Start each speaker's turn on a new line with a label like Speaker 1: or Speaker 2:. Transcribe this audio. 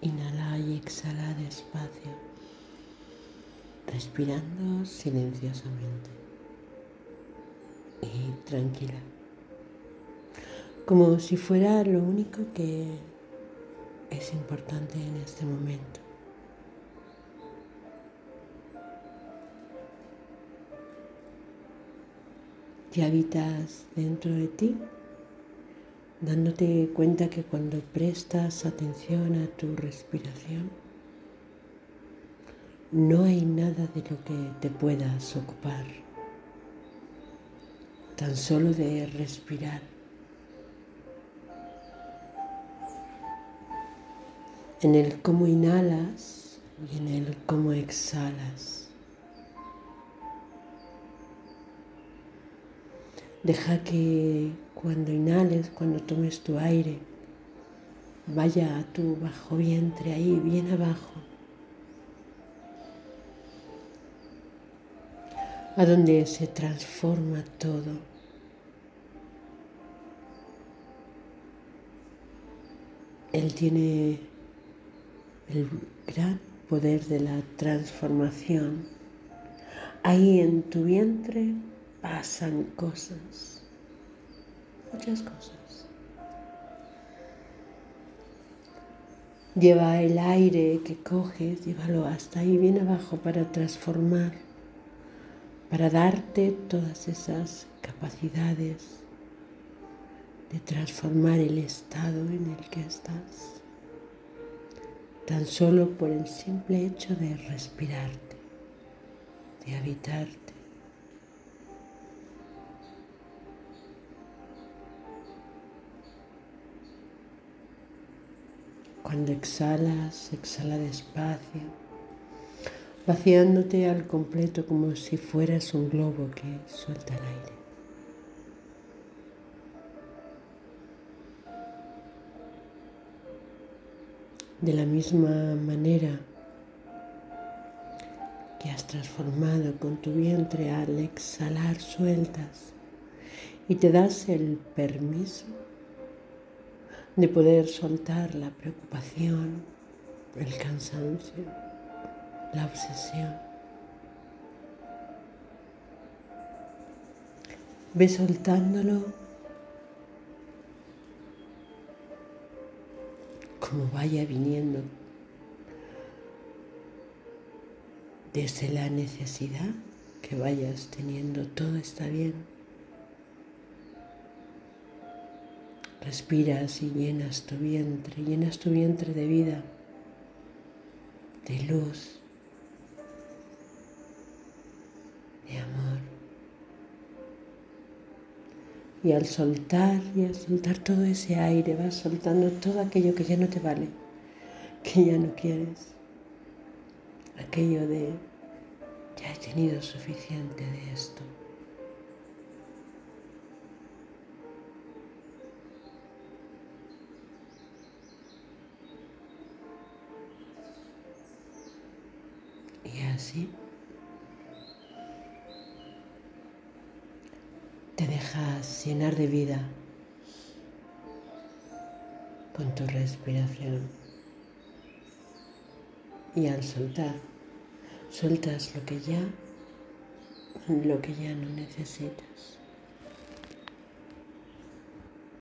Speaker 1: Inhala y exhala despacio, respirando silenciosamente. Y tranquila, como si fuera lo único que es importante en este momento. Te habitas dentro de ti dándote cuenta que cuando prestas atención a tu respiración, no hay nada de lo que te puedas ocupar, tan solo de respirar. En el cómo inhalas y en el cómo exhalas. Deja que cuando inhales, cuando tomes tu aire, vaya a tu bajo vientre, ahí bien abajo, a donde se transforma todo. Él tiene el gran poder de la transformación. Ahí en tu vientre pasan cosas muchas cosas. Lleva el aire que coges, llévalo hasta ahí bien abajo para transformar, para darte todas esas capacidades de transformar el estado en el que estás, tan solo por el simple hecho de respirarte, de habitarte. Cuando exhalas, exhala despacio, vaciándote al completo como si fueras un globo que suelta el aire. De la misma manera que has transformado con tu vientre al exhalar sueltas y te das el permiso de poder soltar la preocupación, el cansancio, la obsesión. Ve soltándolo como vaya viniendo desde la necesidad que vayas teniendo, todo está bien. Respiras y llenas tu vientre, llenas tu vientre de vida, de luz, de amor. Y al soltar y al soltar todo ese aire, vas soltando todo aquello que ya no te vale, que ya no quieres. Aquello de, ya he tenido suficiente de esto. Te dejas llenar de vida con tu respiración. Y al soltar, sueltas lo que ya, lo que ya no necesitas.